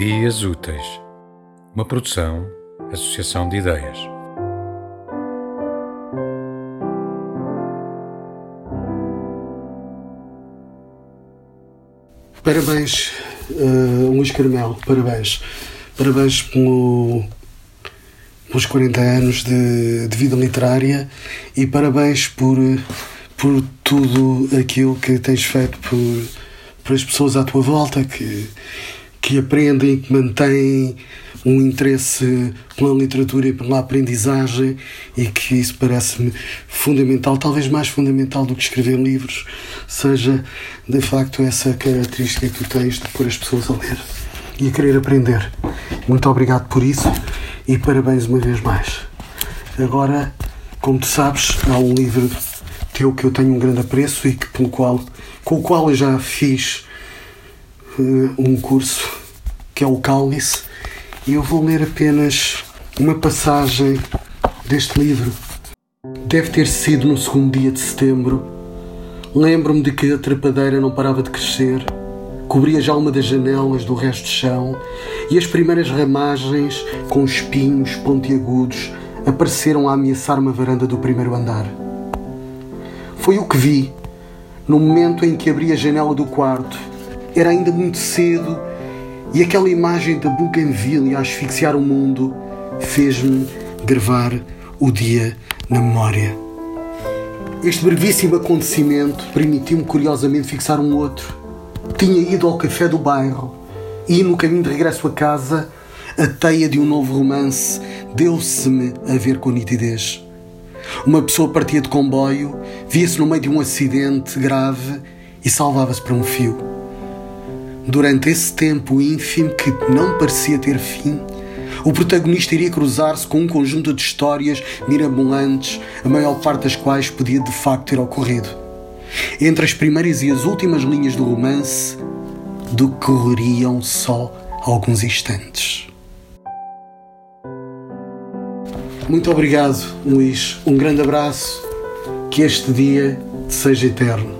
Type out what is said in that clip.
Ideias Úteis, uma produção, associação de ideias. Parabéns, uh, Luís Carmelo, parabéns. Parabéns pelo, pelos 40 anos de, de vida literária e parabéns por, por tudo aquilo que tens feito por, por as pessoas à tua volta que, que aprendem, que mantêm um interesse pela literatura e pela aprendizagem e que isso parece-me fundamental, talvez mais fundamental do que escrever livros, seja de facto essa característica que tu tens de pôr as pessoas a ler e a querer aprender. Muito obrigado por isso e parabéns uma vez mais. Agora, como tu sabes, há um livro teu que eu tenho um grande apreço e que, pelo qual, com o qual eu já fiz uh, um curso que é o Cálice e eu vou ler apenas uma passagem deste livro. Deve ter sido no segundo dia de setembro. Lembro-me de que a trepadeira não parava de crescer, cobria já uma das janelas do resto do chão e as primeiras ramagens com espinhos pontiagudos apareceram a ameaçar uma varanda do primeiro andar. Foi o que vi no momento em que abri a janela do quarto. Era ainda muito cedo e aquela imagem da Bougainville a asfixiar o mundo fez-me gravar o dia na memória. Este brevíssimo acontecimento permitiu-me curiosamente fixar um outro. Tinha ido ao café do bairro e, no caminho de regresso a casa, a teia de um novo romance deu-se-me a ver com nitidez. Uma pessoa partia de comboio, via-se no meio de um acidente grave e salvava-se para um fio. Durante esse tempo ínfimo que não parecia ter fim, o protagonista iria cruzar-se com um conjunto de histórias mirabolantes, a maior parte das quais podia de facto ter ocorrido. Entre as primeiras e as últimas linhas do romance, decorreriam só alguns instantes. Muito obrigado, Luís. Um grande abraço. Que este dia seja eterno.